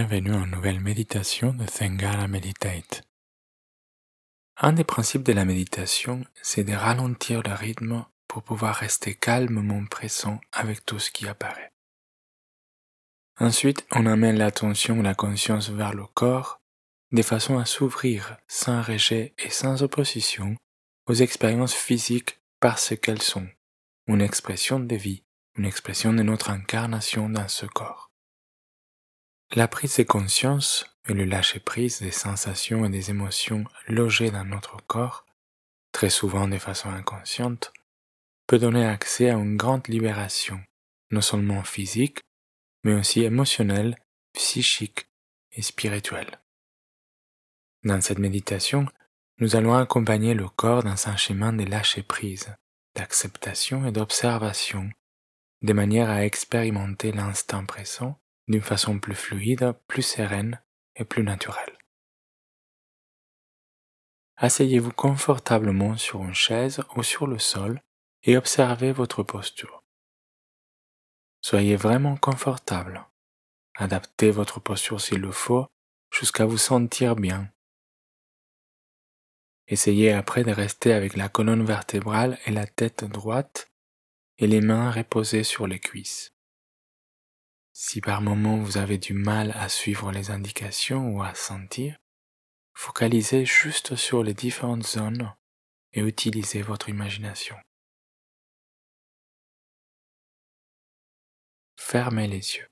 Bienvenue en nouvelle méditation de Thengara Meditate. Un des principes de la méditation, c'est de ralentir le rythme pour pouvoir rester calmement présent avec tout ce qui apparaît. Ensuite, on amène l'attention ou la conscience vers le corps de façon à s'ouvrir sans rejet et sans opposition aux expériences physiques parce qu'elles sont une expression de vie, une expression de notre incarnation dans ce corps. La prise de conscience et le lâcher-prise des sensations et des émotions logées dans notre corps, très souvent de façon inconsciente, peut donner accès à une grande libération, non seulement physique, mais aussi émotionnelle, psychique et spirituelle. Dans cette méditation, nous allons accompagner le corps dans un chemin de lâcher-prise, d'acceptation et d'observation, de manière à expérimenter l'instant présent d'une façon plus fluide, plus sereine et plus naturelle. Asseyez-vous confortablement sur une chaise ou sur le sol et observez votre posture. Soyez vraiment confortable. Adaptez votre posture s'il le faut jusqu'à vous sentir bien Essayez après de rester avec la colonne vertébrale et la tête droite et les mains reposées sur les cuisses. Si par moment vous avez du mal à suivre les indications ou à sentir, focalisez juste sur les différentes zones et utilisez votre imagination. Fermez les yeux.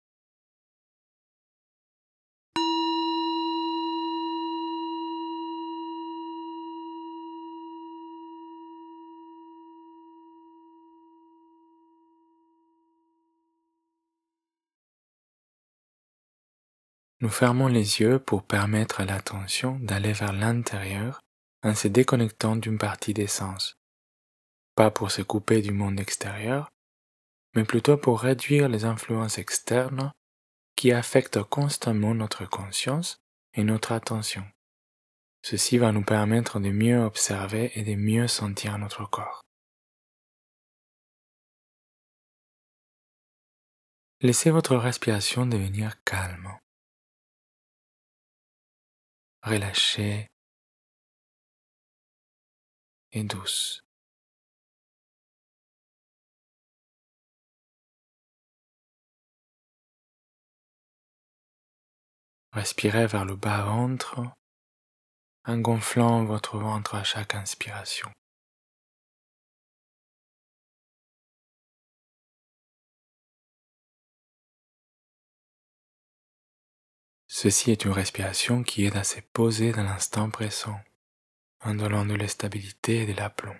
Nous fermons les yeux pour permettre à l'attention d'aller vers l'intérieur en se déconnectant d'une partie des sens. Pas pour se couper du monde extérieur, mais plutôt pour réduire les influences externes qui affectent constamment notre conscience et notre attention. Ceci va nous permettre de mieux observer et de mieux sentir notre corps. Laissez votre respiration devenir calme relâchée et douce. Respirez vers le bas-ventre en gonflant votre ventre à chaque inspiration. Ceci est une respiration qui aide à se poser dans l'instant présent, en donnant de la stabilité et de l'aplomb.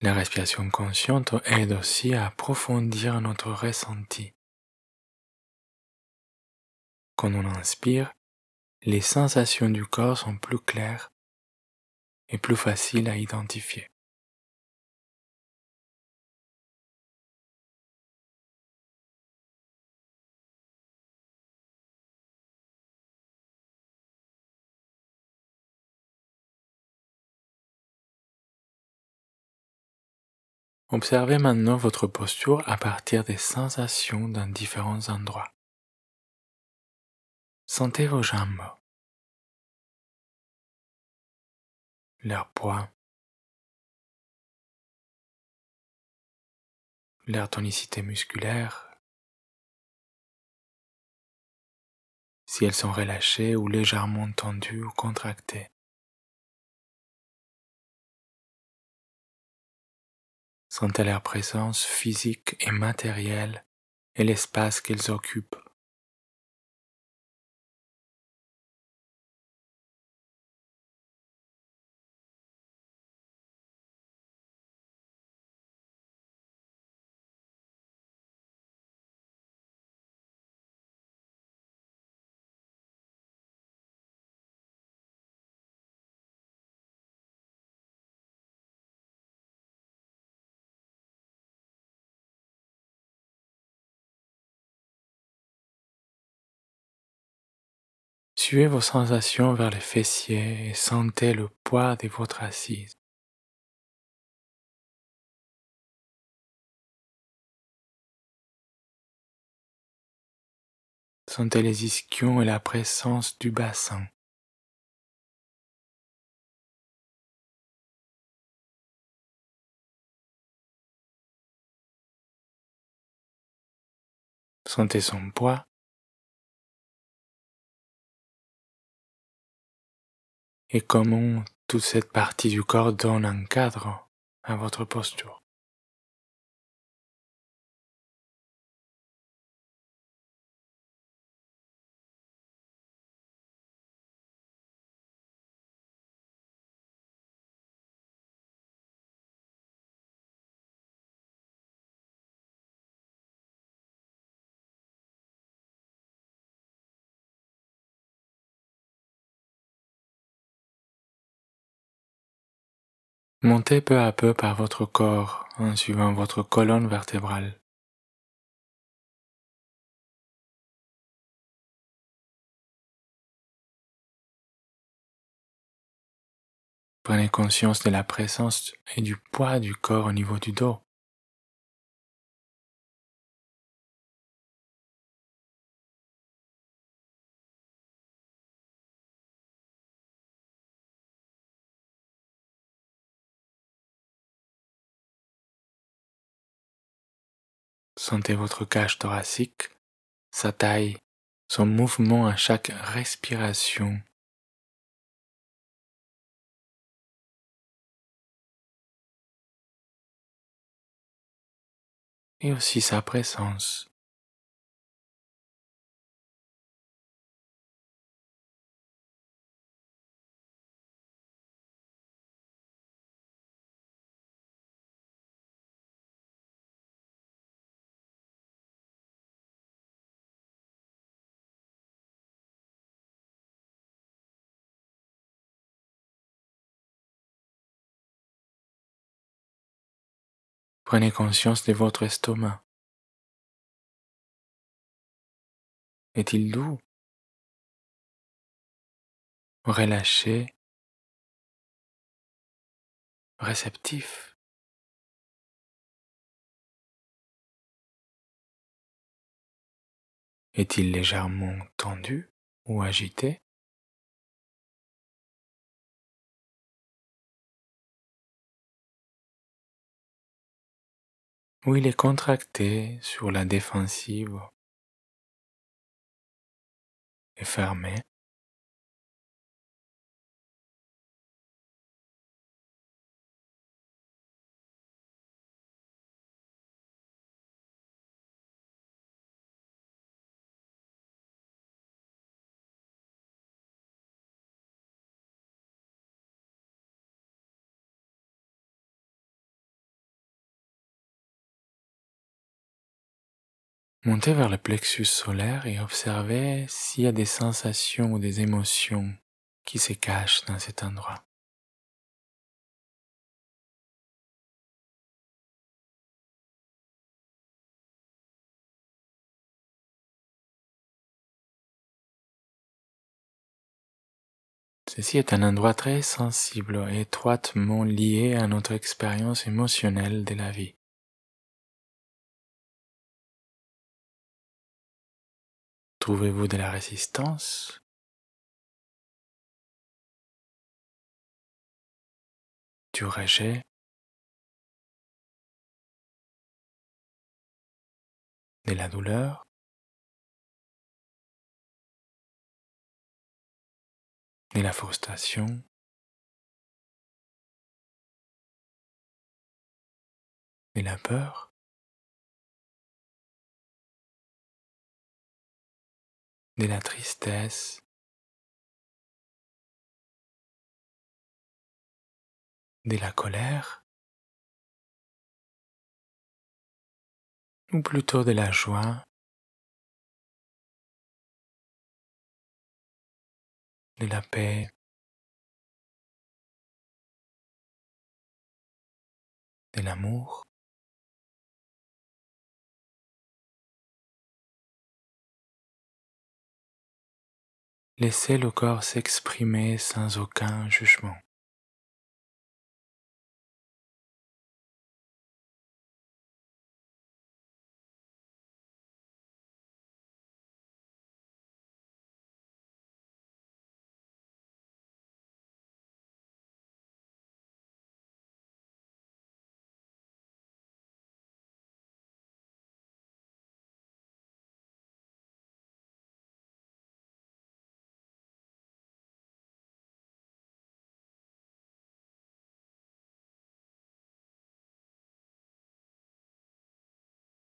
La respiration consciente aide aussi à approfondir notre ressenti. Quand on inspire, les sensations du corps sont plus claires et plus faciles à identifier. Observez maintenant votre posture à partir des sensations dans différents endroits. Sentez vos jambes, leur poids, leur tonicité musculaire, si elles sont relâchées ou légèrement tendues ou contractées. Sentez leur présence physique et matérielle et l'espace qu'elles occupent? Suivez vos sensations vers les fessiers et sentez le poids de votre assise. Sentez les ischions et la présence du bassin. Sentez son poids. Et comment toute cette partie du corps donne un cadre à votre posture? Montez peu à peu par votre corps en suivant votre colonne vertébrale. Prenez conscience de la présence et du poids du corps au niveau du dos. Sentez votre cage thoracique, sa taille, son mouvement à chaque respiration. Et aussi sa présence. Prenez conscience de votre estomac. Est-il doux? Relâché Réceptif. Est-il légèrement tendu ou agité? Ou il est contracté sur la défensive et fermé. Montez vers le plexus solaire et observez s'il y a des sensations ou des émotions qui se cachent dans cet endroit. Ceci est un endroit très sensible et étroitement lié à notre expérience émotionnelle de la vie. Trouvez-vous de la résistance? Du rejet? De la douleur? De la frustration? De la peur? De la tristesse, de la colère, ou plutôt de la joie, de la paix, de l'amour. Laissez le corps s'exprimer sans aucun jugement.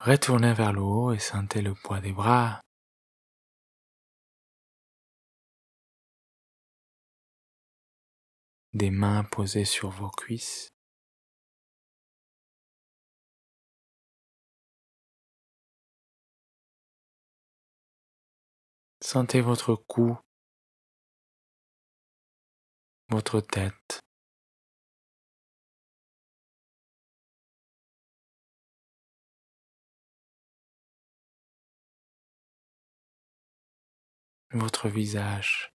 Retournez vers le haut et sentez le poids des bras. Des mains posées sur vos cuisses. Sentez votre cou, votre tête. Votre visage.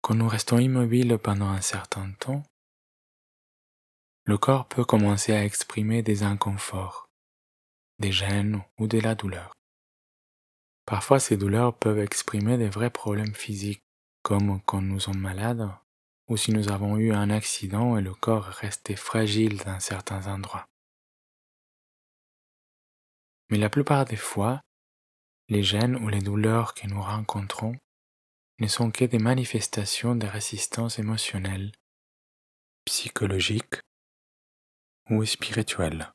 Quand nous restons immobiles pendant un certain temps, le corps peut commencer à exprimer des inconforts, des gènes ou de la douleur. Parfois, ces douleurs peuvent exprimer des vrais problèmes physiques, comme quand nous sommes malades ou si nous avons eu un accident et le corps est resté fragile dans certains endroits. Mais la plupart des fois, les gènes ou les douleurs que nous rencontrons ne sont que des manifestations de résistance émotionnelle, psychologique ou spirituel.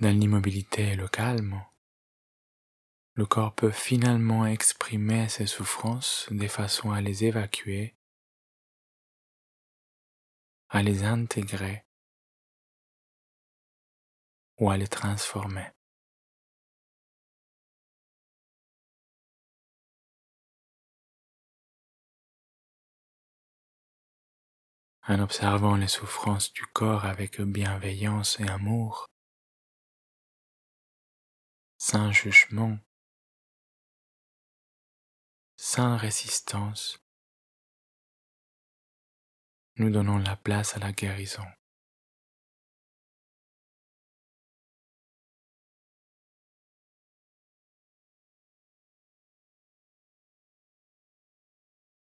Dans l'immobilité et le calme, le corps peut finalement exprimer ses souffrances de façon à les évacuer, à les intégrer ou à les transformer. En observant les souffrances du corps avec bienveillance et amour, sans jugement, sans résistance, nous donnons la place à la guérison.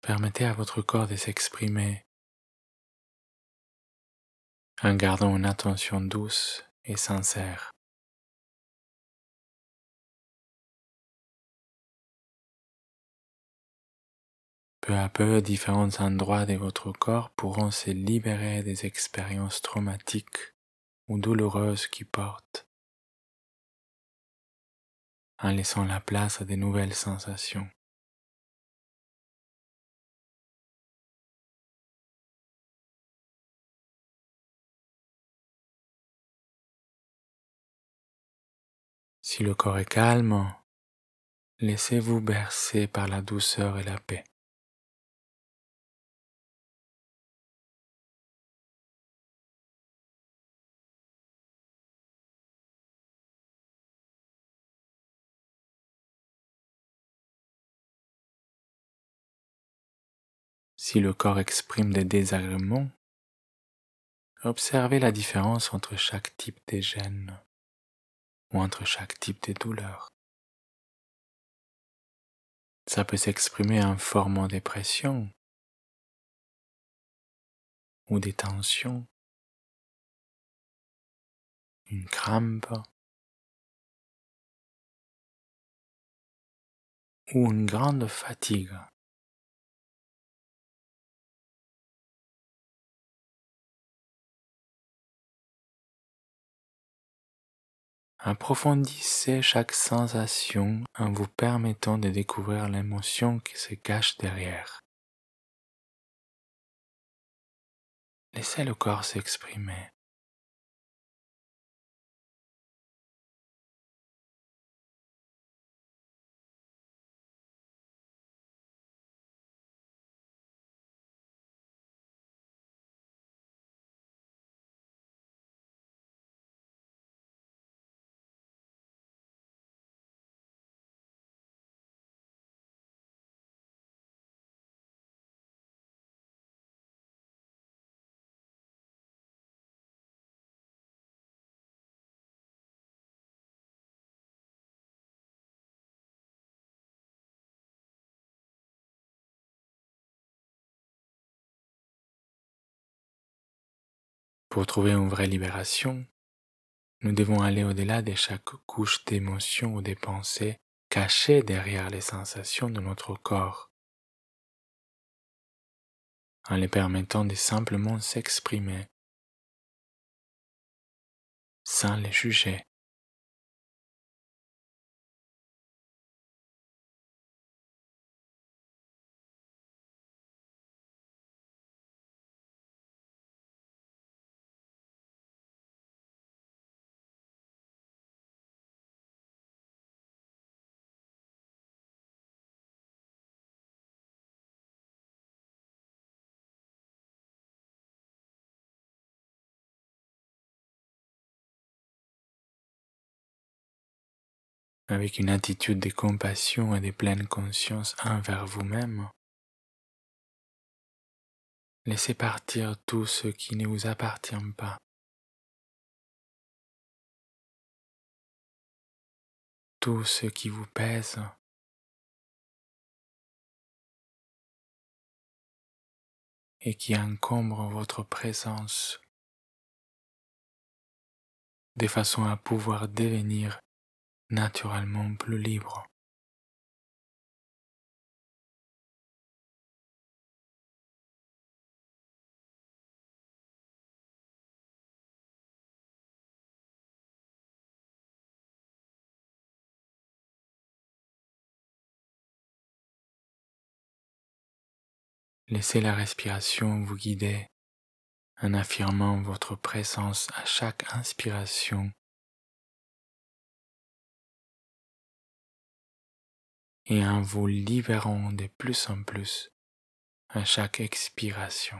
Permettez à votre corps de s'exprimer en gardant une attention douce et sincère. Peu à peu, différents endroits de votre corps pourront se libérer des expériences traumatiques ou douloureuses qui portent, en laissant la place à de nouvelles sensations. Si le corps est calme, laissez-vous bercer par la douceur et la paix. Si le corps exprime des désagréments, observez la différence entre chaque type de gène ou entre chaque type de douleur. Ça peut s'exprimer en formant des pressions ou des tensions, une crampe ou une grande fatigue. Approfondissez chaque sensation en vous permettant de découvrir l'émotion qui se cache derrière. Laissez le corps s'exprimer. Pour trouver une vraie libération, nous devons aller au-delà de chaque couche d'émotions ou de pensées cachées derrière les sensations de notre corps, en les permettant de simplement s'exprimer sans les juger. Avec une attitude de compassion et de pleine conscience envers vous-même. Laissez partir tout ce qui ne vous appartient pas. Tout ce qui vous pèse. et qui encombre votre présence de façon à pouvoir devenir naturellement plus libre. Laissez la respiration vous guider en affirmant votre présence à chaque inspiration et en vous libérant de plus en plus à chaque expiration.